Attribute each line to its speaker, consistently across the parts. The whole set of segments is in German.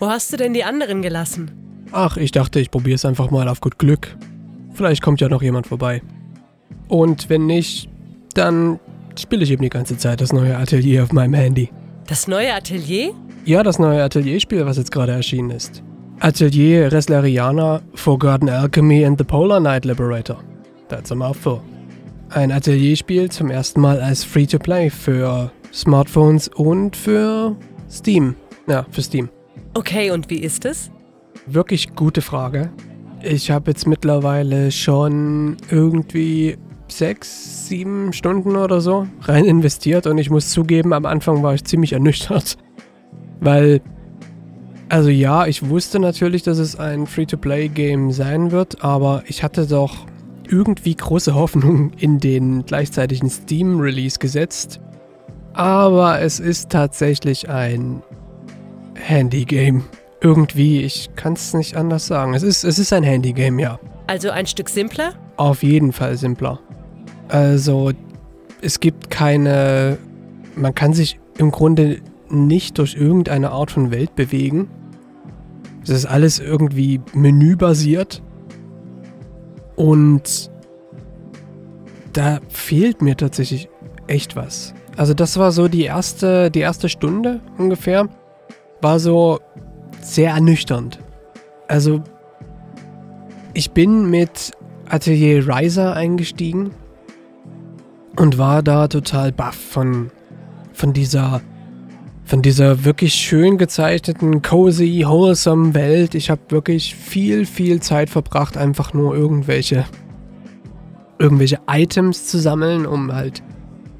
Speaker 1: Wo hast du denn die anderen gelassen?
Speaker 2: Ach, ich dachte, ich probiere es einfach mal auf gut Glück. Vielleicht kommt ja noch jemand vorbei. Und wenn nicht, dann spiele ich eben die ganze Zeit das neue Atelier auf meinem Handy.
Speaker 1: Das neue Atelier?
Speaker 2: Ja, das neue Atelierspiel, was jetzt gerade erschienen ist. Atelier Resleriana, Forgotten Alchemy and the Polar Night Liberator. That's a mouthful. Ein Atelierspiel zum ersten Mal als Free-to-Play für Smartphones und für Steam. Ja, für Steam.
Speaker 1: Okay, und wie ist es?
Speaker 2: Wirklich gute Frage. Ich habe jetzt mittlerweile schon irgendwie sechs, sieben Stunden oder so rein investiert und ich muss zugeben, am Anfang war ich ziemlich ernüchtert. Weil, also ja, ich wusste natürlich, dass es ein Free-to-Play-Game sein wird, aber ich hatte doch irgendwie große Hoffnung in den gleichzeitigen Steam-Release gesetzt. Aber es ist tatsächlich ein Handy-Game. Irgendwie, ich kann es nicht anders sagen. Es ist, es ist ein Handy-Game, ja.
Speaker 1: Also ein Stück simpler?
Speaker 2: Auf jeden Fall simpler. Also, es gibt keine. Man kann sich im Grunde nicht durch irgendeine Art von Welt bewegen. Es ist alles irgendwie menübasiert. Und da fehlt mir tatsächlich echt was. Also das war so die erste, die erste Stunde ungefähr. War so sehr ernüchternd. Also ich bin mit Atelier Riser eingestiegen und war da total baff von, von dieser von dieser wirklich schön gezeichneten, cozy, wholesome Welt. Ich habe wirklich viel, viel Zeit verbracht, einfach nur irgendwelche irgendwelche Items zu sammeln, um halt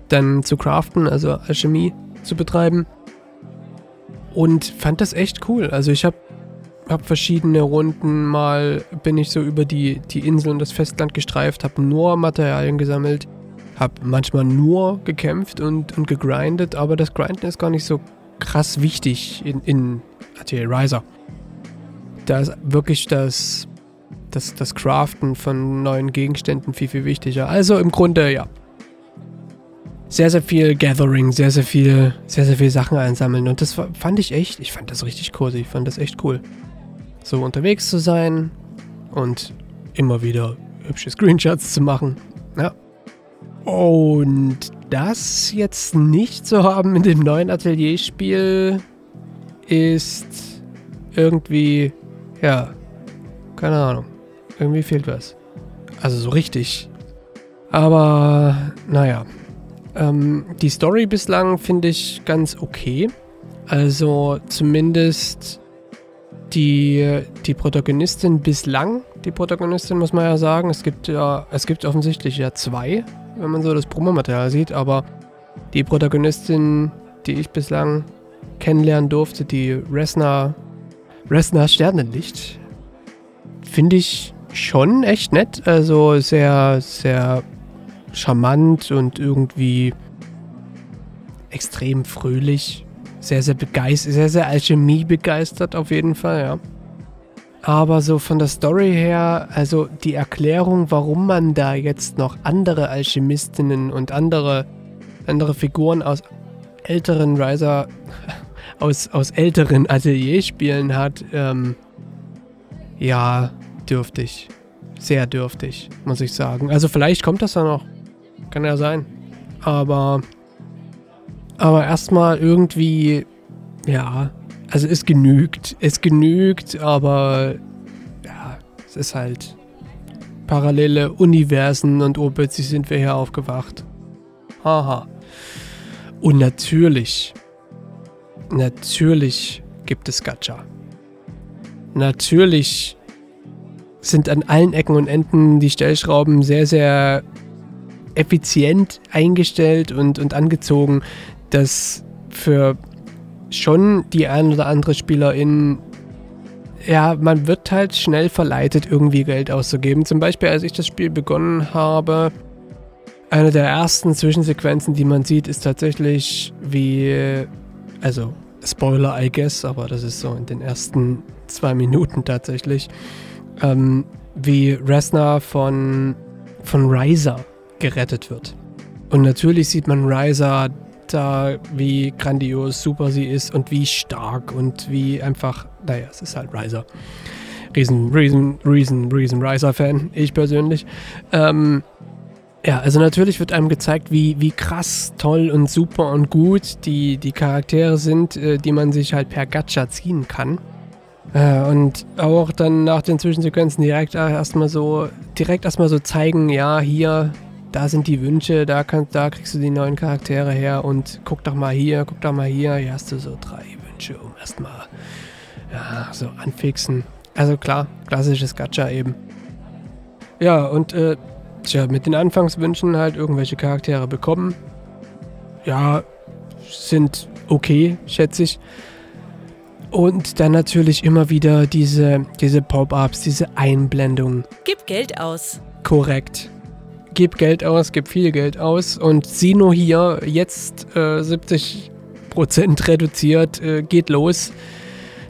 Speaker 2: dann zu craften, also Alchemie zu betreiben. Und fand das echt cool. Also ich habe hab verschiedene Runden mal bin ich so über die, die Insel und das Festland gestreift, habe nur Materialien gesammelt, habe manchmal nur gekämpft und, und gegrindet, aber das Grinden ist gar nicht so krass wichtig in, in Atelier Riser. Da ist wirklich das, das, das Craften von neuen Gegenständen viel, viel wichtiger. Also im Grunde, ja. Sehr, sehr viel Gathering, sehr, sehr viel, sehr, sehr viel Sachen einsammeln. Und das fand ich echt, ich fand das richtig cool. Ich fand das echt cool. So unterwegs zu sein und immer wieder hübsche Screenshots zu machen. Ja. Und das jetzt nicht zu haben in dem neuen Atelierspiel ist irgendwie, ja, keine Ahnung. Irgendwie fehlt was. Also so richtig. Aber naja. Ähm, die Story bislang finde ich ganz okay. Also zumindest die, die Protagonistin bislang, die Protagonistin muss man ja sagen. Es gibt ja, es gibt offensichtlich ja zwei wenn man so das Promomaterial sieht, aber die Protagonistin, die ich bislang kennenlernen durfte, die Resna, Resna Sternenlicht, finde ich schon echt nett. Also sehr, sehr charmant und irgendwie extrem fröhlich. Sehr, sehr begeistert, sehr, sehr Alchemie begeistert auf jeden Fall, ja. Aber so von der Story her, also die Erklärung, warum man da jetzt noch andere Alchemistinnen und andere, andere Figuren aus älteren Riser, aus, aus älteren Atelierspielen hat, ähm, ja, dürftig. Sehr dürftig, muss ich sagen. Also vielleicht kommt das ja noch. Kann ja sein. Aber, aber erstmal irgendwie, ja, also es genügt. Es genügt, aber ja, es ist halt parallele Universen und oh, plötzlich sind wir hier aufgewacht. Haha. Und natürlich, natürlich gibt es Gacha. Natürlich sind an allen Ecken und Enden die Stellschrauben sehr, sehr effizient eingestellt und, und angezogen, dass für schon die ein oder andere Spielerin, ja, man wird halt schnell verleitet, irgendwie Geld auszugeben. Zum Beispiel, als ich das Spiel begonnen habe, eine der ersten Zwischensequenzen, die man sieht, ist tatsächlich wie, also Spoiler, I guess, aber das ist so in den ersten zwei Minuten tatsächlich, ähm, wie Resna von, von Ryza gerettet wird. Und natürlich sieht man Ryza da, wie grandios super sie ist und wie stark und wie einfach, naja, es ist halt Riser. Riesen, Riesen, Riesen, Riesen Riser-Fan, ich persönlich. Ähm, ja, also natürlich wird einem gezeigt, wie, wie krass, toll und super und gut die, die Charaktere sind, äh, die man sich halt per Gacha ziehen kann. Äh, und auch dann nach den Zwischensequenzen direkt erstmal so, direkt erstmal so zeigen, ja, hier, da sind die Wünsche, da, kann, da kriegst du die neuen Charaktere her und guck doch mal hier, guck doch mal hier, hier hast du so drei Wünsche, um erstmal ja, so anfixen. Also klar, klassisches Gacha eben. Ja, und äh, tja, mit den Anfangswünschen halt irgendwelche Charaktere bekommen. Ja, sind okay, schätze ich. Und dann natürlich immer wieder diese, diese Pop-ups, diese Einblendungen.
Speaker 1: Gib Geld aus.
Speaker 2: Korrekt. Gib Geld aus, gib viel Geld aus und Sino hier jetzt äh, 70% reduziert, äh, geht los.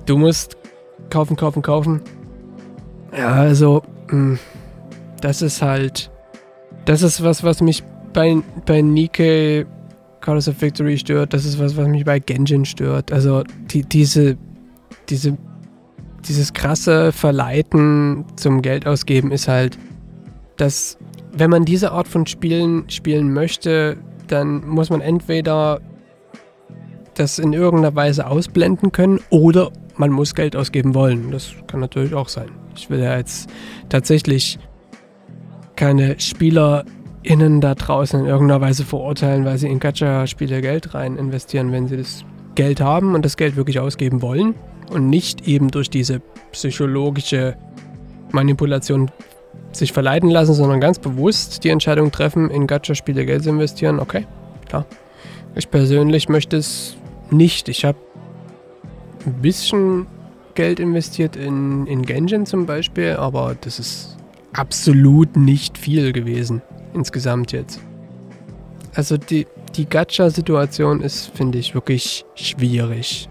Speaker 2: Du musst kaufen, kaufen, kaufen. Ja, also, mh, hm, das ist halt, das ist was, was mich bei, bei Nike Colors of Victory stört. Das ist was, was mich bei Genjin stört. Also, die, diese diese, dieses krasse Verleiten zum Geld ausgeben ist halt, dass wenn man diese Art von Spielen spielen möchte, dann muss man entweder das in irgendeiner Weise ausblenden können oder man muss Geld ausgeben wollen. Das kann natürlich auch sein. Ich will ja jetzt tatsächlich keine SpielerInnen da draußen in irgendeiner Weise verurteilen, weil sie in Gacha-Spiele Geld rein investieren, wenn sie das Geld haben und das Geld wirklich ausgeben wollen und nicht eben durch diese psychologische Manipulation sich verleiten lassen, sondern ganz bewusst die Entscheidung treffen, in Gacha-Spiele Geld zu investieren. Okay, klar. Ich persönlich möchte es nicht. Ich habe ein bisschen Geld investiert in, in Genjin zum Beispiel, aber das ist absolut nicht viel gewesen insgesamt jetzt. Also die, die Gacha-Situation ist, finde ich, wirklich schwierig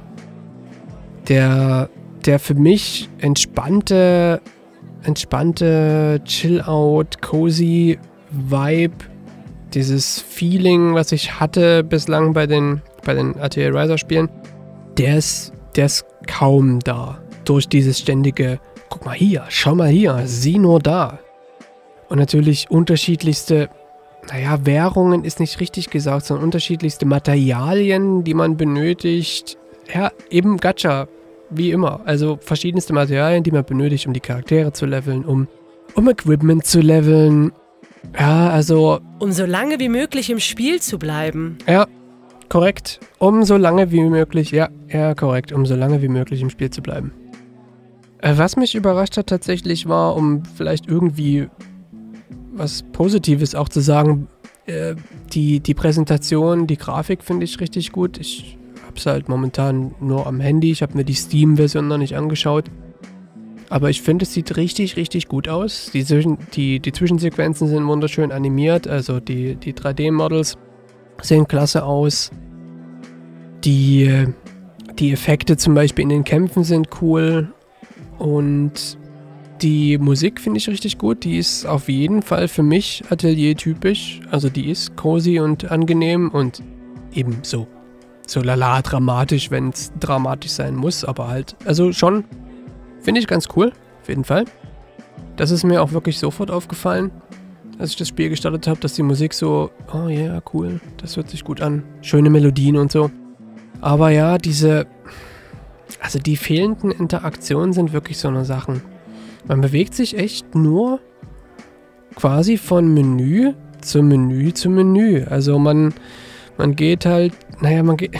Speaker 2: der, der für mich entspannte, entspannte, chill-out, cozy Vibe, dieses Feeling, was ich hatte bislang bei den, bei den RTL Riser Spielen, der ist, der ist kaum da. Durch dieses ständige, guck mal hier, schau mal hier, sieh nur da. Und natürlich unterschiedlichste, naja, Währungen ist nicht richtig gesagt, sondern unterschiedlichste Materialien, die man benötigt. Ja, eben Gacha, wie immer. Also verschiedenste Materialien, die man benötigt, um die Charaktere zu leveln, um, um Equipment zu leveln. Ja, also.
Speaker 1: Um so lange wie möglich im Spiel zu bleiben.
Speaker 2: Ja, korrekt. Um so lange wie möglich, ja, ja, korrekt. Um so lange wie möglich im Spiel zu bleiben. Äh, was mich überrascht hat tatsächlich war, um vielleicht irgendwie was Positives auch zu sagen, äh, die, die Präsentation, die Grafik finde ich richtig gut. Ich es halt momentan nur am Handy. Ich habe mir die Steam-Version noch nicht angeschaut. Aber ich finde, es sieht richtig, richtig gut aus. Die, die, die Zwischensequenzen sind wunderschön animiert. Also die, die 3D-Models sehen klasse aus. Die, die Effekte zum Beispiel in den Kämpfen sind cool. Und die Musik finde ich richtig gut. Die ist auf jeden Fall für mich Atelier-typisch. Also die ist cozy und angenehm und eben so so lala dramatisch, wenn es dramatisch sein muss, aber halt, also schon, finde ich ganz cool, auf jeden Fall. Das ist mir auch wirklich sofort aufgefallen, als ich das Spiel gestartet habe, dass die Musik so, oh ja, yeah, cool, das hört sich gut an, schöne Melodien und so. Aber ja, diese, also die fehlenden Interaktionen sind wirklich so eine Sachen. Man bewegt sich echt nur quasi von Menü zu Menü zu Menü. Also man, man geht halt, naja, man geht,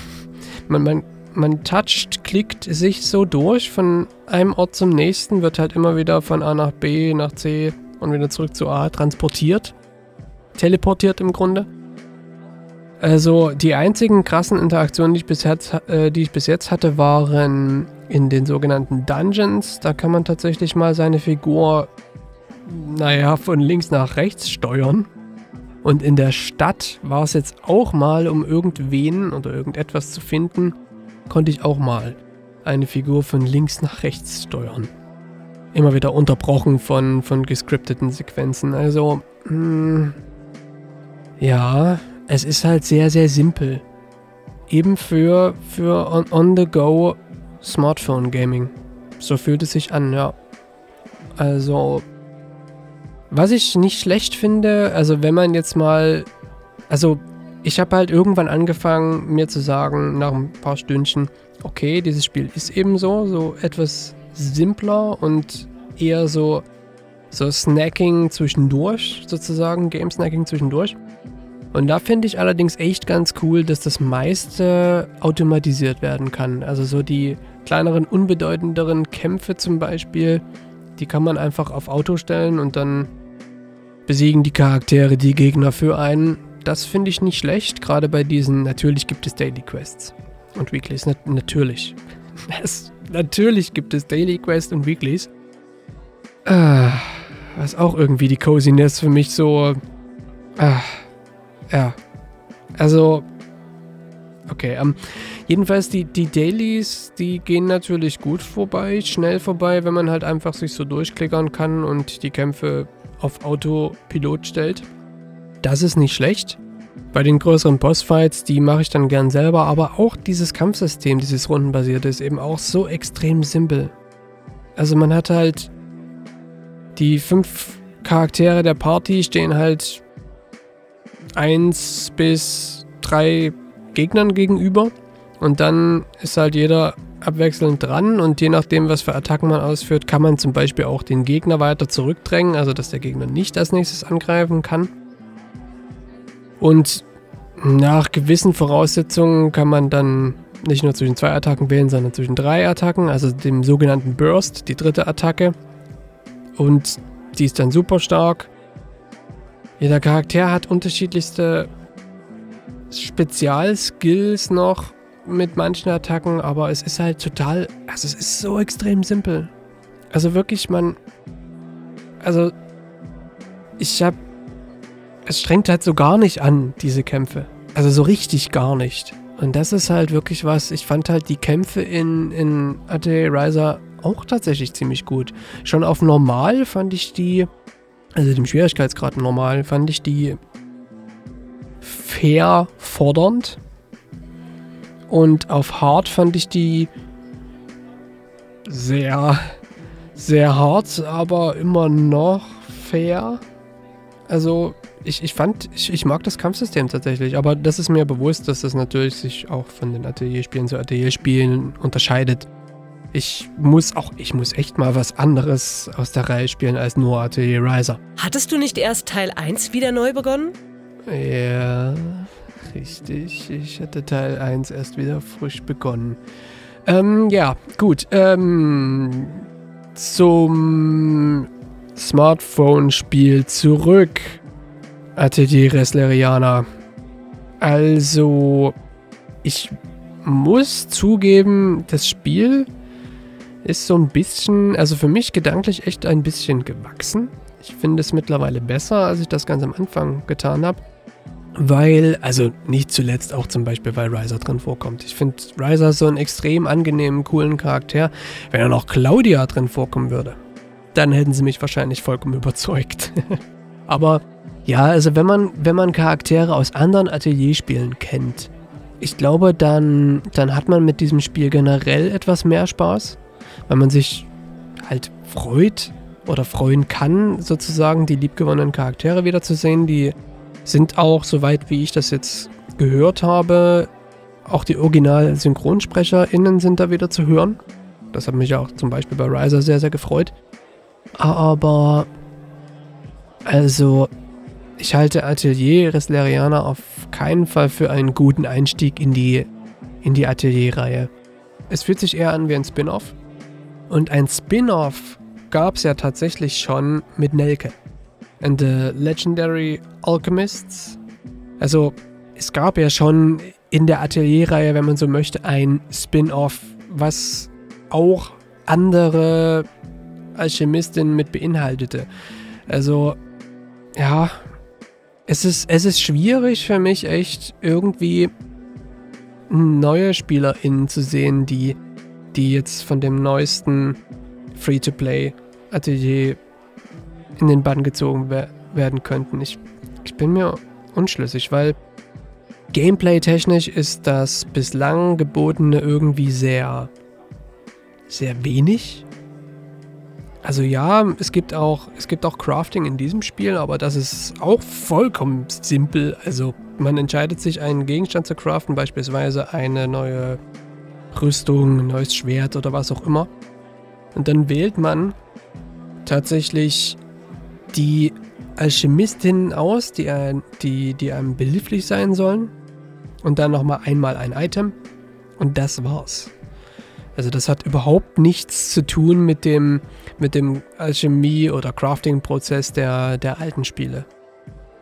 Speaker 2: man, man, man toucht, klickt sich so durch von einem Ort zum nächsten, wird halt immer wieder von A nach B, nach C und wieder zurück zu A transportiert. Teleportiert im Grunde. Also die einzigen krassen Interaktionen, die ich bis jetzt, äh, die ich bis jetzt hatte, waren in den sogenannten Dungeons. Da kann man tatsächlich mal seine Figur, naja, von links nach rechts steuern. Und in der Stadt war es jetzt auch mal, um irgendwen oder irgendetwas zu finden, konnte ich auch mal eine Figur von links nach rechts steuern. Immer wieder unterbrochen von, von gescripteten Sequenzen. Also, mh, hm, ja, es ist halt sehr, sehr simpel. eben für, für On-the-Go Smartphone Gaming. So fühlt es sich an, ja. Also, was ich nicht schlecht finde, also wenn man jetzt mal, also ich habe halt irgendwann angefangen, mir zu sagen, nach ein paar Stündchen, okay, dieses Spiel ist eben so, so etwas simpler und eher so, so Snacking zwischendurch, sozusagen, Game Snacking zwischendurch. Und da finde ich allerdings echt ganz cool, dass das meiste automatisiert werden kann. Also so die kleineren, unbedeutenderen Kämpfe zum Beispiel, die kann man einfach auf Auto stellen und dann besiegen die Charaktere die Gegner für einen. Das finde ich nicht schlecht, gerade bei diesen, natürlich gibt es Daily Quests und Weeklies, na natürlich. Es, natürlich gibt es Daily Quests und Weeklies. Ah, was auch irgendwie die Coziness für mich so... Ah, ja. Also, okay. Ähm, jedenfalls die, die Dailies, die gehen natürlich gut vorbei, schnell vorbei, wenn man halt einfach sich so durchklickern kann und die Kämpfe auf Autopilot stellt. Das ist nicht schlecht. Bei den größeren Bossfights, die mache ich dann gern selber, aber auch dieses Kampfsystem, dieses rundenbasierte, ist eben auch so extrem simpel. Also man hat halt die fünf Charaktere der Party stehen halt eins bis drei Gegnern gegenüber. Und dann ist halt jeder abwechselnd dran und je nachdem, was für Attacken man ausführt, kann man zum Beispiel auch den Gegner weiter zurückdrängen, also dass der Gegner nicht als nächstes angreifen kann. Und nach gewissen Voraussetzungen kann man dann nicht nur zwischen zwei Attacken wählen, sondern zwischen drei Attacken, also dem sogenannten Burst, die dritte Attacke. Und die ist dann super stark. Jeder Charakter hat unterschiedlichste Spezialskills noch mit manchen Attacken, aber es ist halt total, also es ist so extrem simpel. Also wirklich, man, also ich hab, es strengt halt so gar nicht an, diese Kämpfe. Also so richtig gar nicht. Und das ist halt wirklich was, ich fand halt die Kämpfe in, in Atelier Riser auch tatsächlich ziemlich gut. Schon auf normal fand ich die also dem Schwierigkeitsgrad normal, fand ich die fair fordernd. Und auf hart fand ich die sehr, sehr hart, aber immer noch fair. Also ich, ich fand, ich, ich mag das Kampfsystem tatsächlich, aber das ist mir bewusst, dass das natürlich sich auch von den Atelierspielen zu Atelierspielen unterscheidet ich muss auch, ich muss echt mal was anderes aus der Reihe spielen als nur Atelier Riser.
Speaker 1: Hattest du nicht erst Teil 1 wieder neu begonnen?
Speaker 2: Ja, richtig. Ich hatte Teil 1 erst wieder frisch begonnen. Ähm, ja, gut. Ähm, zum Smartphone-Spiel zurück. Atelier Resleriana. Also, ich muss zugeben, das Spiel ist so ein bisschen, also für mich gedanklich echt ein bisschen gewachsen. Ich finde es mittlerweile besser, als ich das ganz am Anfang getan habe. Weil, also nicht zuletzt auch zum Beispiel, weil Riser drin vorkommt. Ich finde Riser so einen extrem angenehmen, coolen Charakter. Wenn er noch Claudia drin vorkommen würde, dann hätten sie mich wahrscheinlich vollkommen überzeugt. Aber ja, also wenn man, wenn man Charaktere aus anderen Atelierspielen kennt, ich glaube, dann, dann hat man mit diesem Spiel generell etwas mehr Spaß weil man sich halt freut oder freuen kann, sozusagen die liebgewonnenen Charaktere wiederzusehen. Die sind auch, soweit wie ich das jetzt gehört habe, auch die Original-SynchronsprecherInnen sind da wieder zu hören. Das hat mich auch zum Beispiel bei Riser sehr, sehr gefreut. Aber, also, ich halte Atelier Resleriana auf keinen Fall für einen guten Einstieg in die, in die Atelier-Reihe. Es fühlt sich eher an wie ein Spin-off. Und ein Spin-off gab es ja tatsächlich schon mit Nelke. And the Legendary Alchemists. Also es gab ja schon in der Atelierreihe, wenn man so möchte, ein Spin-off, was auch andere Alchemistinnen mit beinhaltete. Also, ja, es ist, es ist schwierig für mich echt irgendwie neue SpielerInnen zu sehen, die die jetzt von dem neuesten Free-to-Play-Atelier in den Bann gezogen wer werden könnten. Ich, ich bin mir unschlüssig, weil Gameplay-technisch ist das bislang gebotene irgendwie sehr, sehr wenig. Also ja, es gibt auch, es gibt auch Crafting in diesem Spiel, aber das ist auch vollkommen simpel. Also man entscheidet sich, einen Gegenstand zu craften, beispielsweise eine neue Rüstung, ein neues Schwert oder was auch immer. Und dann wählt man tatsächlich die Alchemistinnen aus, die, die, die einem behilflich sein sollen. Und dann nochmal einmal ein Item. Und das war's. Also das hat überhaupt nichts zu tun mit dem, mit dem Alchemie- oder Crafting-Prozess der, der alten Spiele.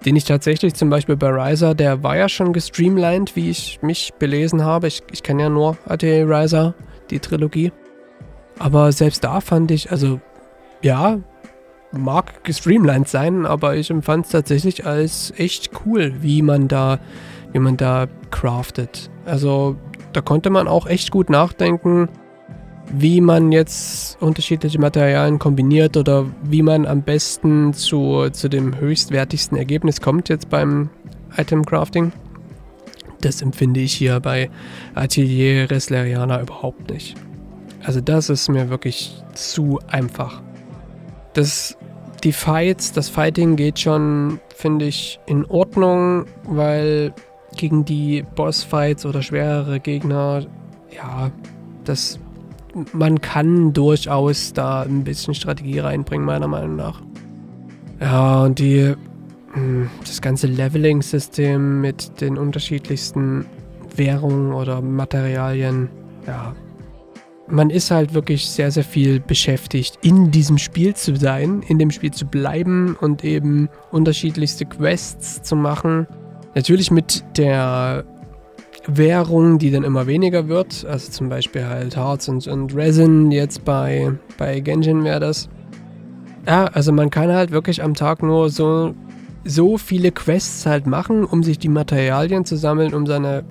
Speaker 2: Den ich tatsächlich zum Beispiel bei Riser, der war ja schon gestreamlined, wie ich mich belesen habe. Ich, ich kenne ja nur Atelier Riser, die Trilogie. Aber selbst da fand ich, also ja, mag gestreamlined sein, aber ich empfand es tatsächlich als echt cool, wie man da, wie man da craftet. Also da konnte man auch echt gut nachdenken, wie man jetzt unterschiedliche Materialien kombiniert oder wie man am besten zu, zu dem höchstwertigsten Ergebnis kommt jetzt beim Item Crafting. Das empfinde ich hier bei Atelier Resleriana überhaupt nicht. Also das ist mir wirklich zu einfach. Das, die Fights, das Fighting geht schon, finde ich, in Ordnung, weil gegen die Bossfights oder schwerere Gegner, ja, das, man kann durchaus da ein bisschen Strategie reinbringen, meiner Meinung nach. Ja, und die, hm, das ganze Leveling-System mit den unterschiedlichsten Währungen oder Materialien, ja, man ist halt wirklich sehr, sehr viel beschäftigt, in diesem Spiel zu sein, in dem Spiel zu bleiben und eben unterschiedlichste Quests zu machen. Natürlich mit der Währung, die dann immer weniger wird. Also zum Beispiel halt Hearts und, und Resin, jetzt bei, bei Genshin wäre das. Ja, also man kann halt wirklich am Tag nur so, so viele Quests halt machen, um sich die Materialien zu sammeln, um seine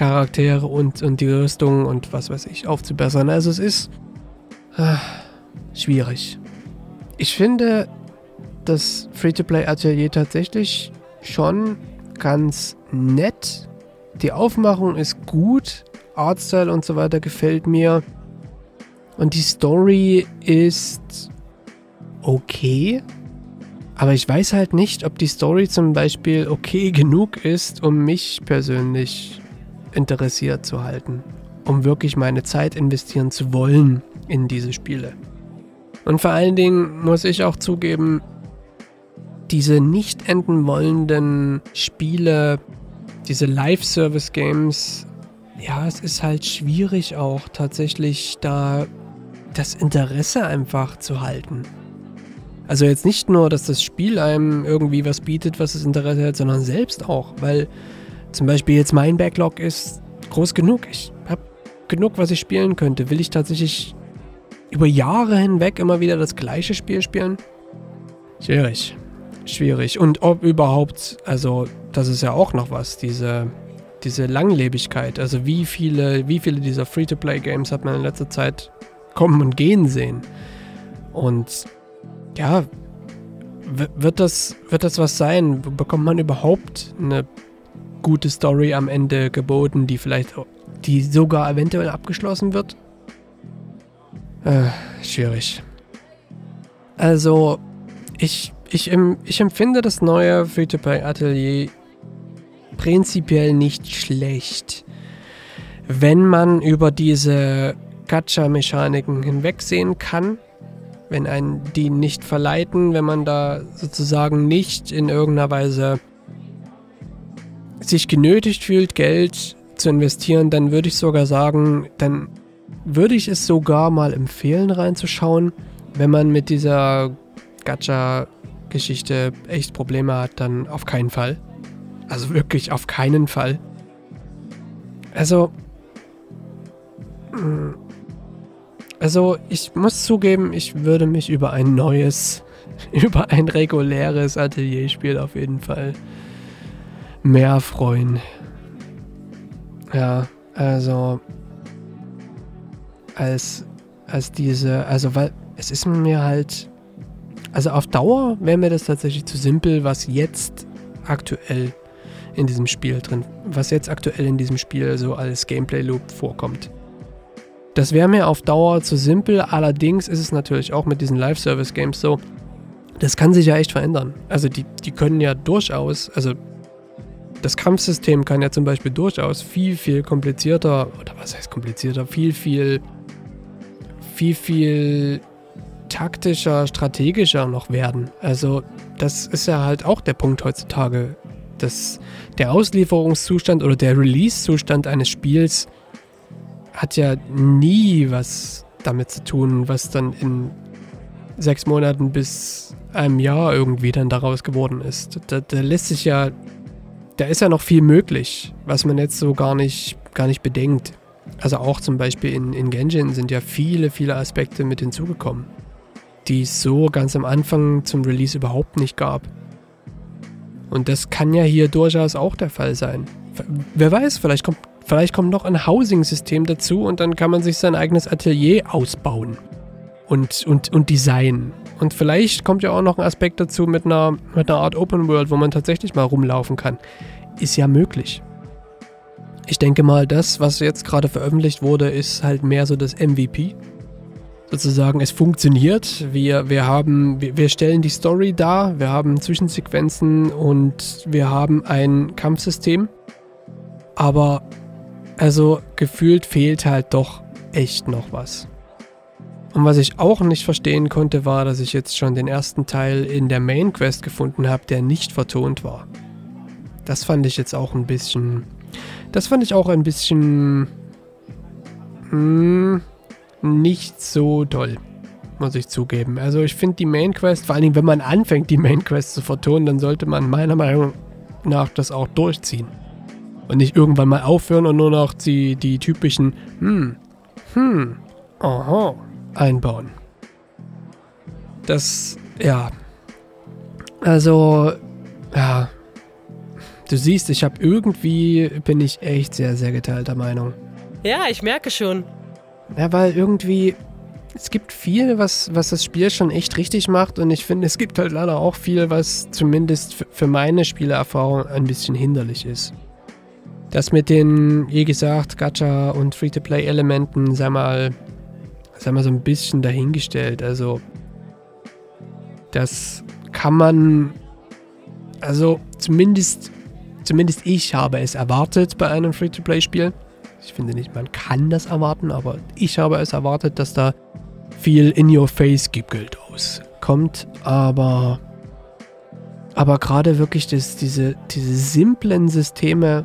Speaker 2: Charaktere und, und die Rüstung und was weiß ich aufzubessern. Also es ist äh, schwierig. Ich finde das Free-to-Play-Atelier tatsächlich schon ganz nett. Die Aufmachung ist gut, Artstyle und so weiter gefällt mir. Und die Story ist okay. Aber ich weiß halt nicht, ob die Story zum Beispiel okay genug ist, um mich persönlich interessiert zu halten, um wirklich meine Zeit investieren zu wollen in diese Spiele. Und vor allen Dingen muss ich auch zugeben, diese nicht enden wollenden Spiele, diese Live-Service-Games, ja, es ist halt schwierig auch tatsächlich da das Interesse einfach zu halten. Also jetzt nicht nur, dass das Spiel einem irgendwie was bietet, was das Interesse hat, sondern selbst auch, weil zum Beispiel jetzt mein Backlog ist groß genug. Ich habe genug, was ich spielen könnte. Will ich tatsächlich über Jahre hinweg immer wieder das gleiche Spiel spielen? Schwierig. Schwierig. Und ob überhaupt, also das ist ja auch noch was, diese, diese Langlebigkeit. Also wie viele, wie viele dieser Free-to-Play-Games hat man in letzter Zeit kommen und gehen sehen. Und ja, wird das, wird das was sein? Bekommt man überhaupt eine gute Story am Ende geboten, die vielleicht, die sogar eventuell abgeschlossen wird? Äh, schwierig. Also, ich, ich, ich empfinde das neue Free-to-Play-Atelier prinzipiell nicht schlecht. Wenn man über diese Gacha-Mechaniken hinwegsehen kann, wenn einen die nicht verleiten, wenn man da sozusagen nicht in irgendeiner Weise sich genötigt fühlt, Geld zu investieren, dann würde ich sogar sagen, dann würde ich es sogar mal empfehlen, reinzuschauen. Wenn man mit dieser Gacha-Geschichte echt Probleme hat, dann auf keinen Fall. Also wirklich auf keinen Fall. Also. Mm, also, ich muss zugeben, ich würde mich über ein neues, über ein reguläres Atelierspiel auf jeden Fall mehr freuen. Ja, also als, als diese, also weil es ist mir halt, also auf Dauer wäre mir das tatsächlich zu simpel, was jetzt aktuell in diesem Spiel drin, was jetzt aktuell in diesem Spiel so als Gameplay-Loop vorkommt. Das wäre mir auf Dauer zu simpel, allerdings ist es natürlich auch mit diesen Live-Service-Games so, das kann sich ja echt verändern. Also die, die können ja durchaus, also das Kampfsystem kann ja zum Beispiel durchaus viel, viel komplizierter, oder was heißt komplizierter, viel, viel, viel, viel taktischer, strategischer noch werden. Also das ist ja halt auch der Punkt heutzutage, dass der Auslieferungszustand oder der Release-Zustand eines Spiels hat ja nie was damit zu tun, was dann in sechs Monaten bis einem Jahr irgendwie dann daraus geworden ist. Da, da lässt sich ja, da ist ja noch viel möglich, was man jetzt so gar nicht, gar nicht bedenkt. Also auch zum Beispiel in, in Genshin sind ja viele, viele Aspekte mit hinzugekommen, die es so ganz am Anfang zum Release überhaupt nicht gab. Und das kann ja hier durchaus auch der Fall sein. Wer weiß, vielleicht kommt, vielleicht kommt noch ein Housing-System dazu und dann kann man sich sein eigenes Atelier ausbauen und, und, und designen. Und vielleicht kommt ja auch noch ein Aspekt dazu mit einer, mit einer Art Open World, wo man tatsächlich mal rumlaufen kann. Ist ja möglich. Ich denke mal, das, was jetzt gerade veröffentlicht wurde, ist halt mehr so das MVP. Sozusagen, es funktioniert. Wir, wir haben, wir, wir stellen die Story dar, wir haben Zwischensequenzen und wir haben ein Kampfsystem. Aber also gefühlt fehlt halt doch echt noch was. Und was ich auch nicht verstehen konnte, war, dass ich jetzt schon den ersten Teil in der Main Quest gefunden habe, der nicht vertont war. Das fand ich jetzt auch ein bisschen. Das fand ich auch ein bisschen. Mh, hm, nicht so toll. Muss ich zugeben. Also, ich finde die Main Quest, vor Dingen, wenn man anfängt, die Main Quest zu vertonen, dann sollte man meiner Meinung nach das auch durchziehen. Und nicht irgendwann mal aufhören und nur noch die, die typischen, hm, hm, aha, einbauen. Das, ja. Also, ja. Du siehst, ich habe irgendwie, bin ich echt sehr, sehr geteilter Meinung.
Speaker 1: Ja, ich merke schon.
Speaker 2: Ja, weil irgendwie, es gibt viel, was, was das Spiel schon echt richtig macht und ich finde, es gibt halt leider auch viel, was zumindest für meine Spielerfahrung ein bisschen hinderlich ist. Das mit den, wie gesagt, Gacha und Free-to-Play-Elementen, sag mal, sag mal, so ein bisschen dahingestellt. Also, das kann man, also zumindest, zumindest ich habe es erwartet bei einem Free-to-Play-Spiel. Ich finde nicht, man kann das erwarten, aber ich habe es erwartet, dass da viel in your face gibt Geld auskommt. Aber, aber gerade wirklich das, diese, diese simplen Systeme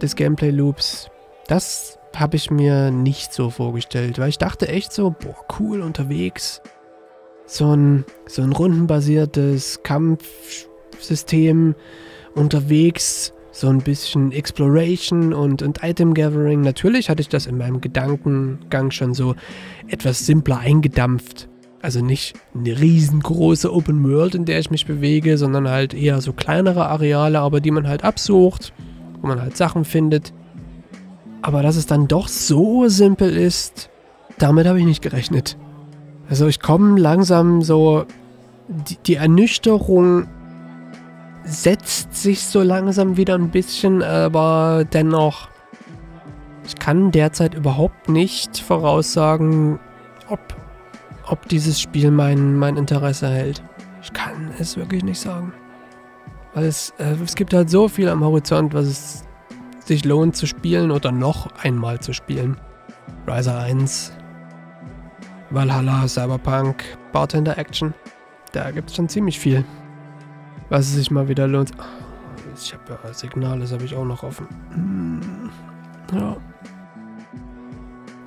Speaker 2: des Gameplay-Loops, das habe ich mir nicht so vorgestellt, weil ich dachte echt so, boah, cool unterwegs. So ein, so ein rundenbasiertes Kampfsystem unterwegs, so ein bisschen Exploration und, und Item Gathering. Natürlich hatte ich das in meinem Gedankengang schon so etwas simpler eingedampft. Also nicht eine riesengroße Open World, in der ich mich bewege, sondern halt eher so kleinere Areale, aber die man halt absucht, wo man halt Sachen findet. Aber dass es dann doch so simpel ist, damit habe ich nicht gerechnet. Also ich komme langsam so, die, die, Ernüchterung setzt sich so langsam wieder ein bisschen, aber dennoch, ich kann derzeit überhaupt nicht voraussagen, ob, ob dieses Spiel mein, mein Interesse hält. Ich kann es wirklich nicht sagen. Weil es, äh, es gibt halt so viel am Horizont, was es sich lohnt zu spielen oder noch einmal zu spielen. Riser 1, Valhalla, Cyberpunk, Bartender Action. Da gibt es schon ziemlich viel, was es sich mal wieder lohnt. Ich habe ja Signal, das habe ich auch noch offen. Hm, ja.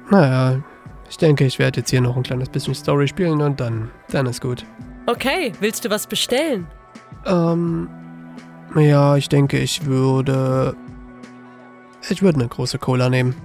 Speaker 2: Naja, ich denke, ich werde jetzt hier noch ein kleines bisschen Story spielen und dann, dann ist gut.
Speaker 1: Okay, willst du was bestellen?
Speaker 2: Ähm, ja, ich denke, ich würde ich würde eine große Cola nehmen.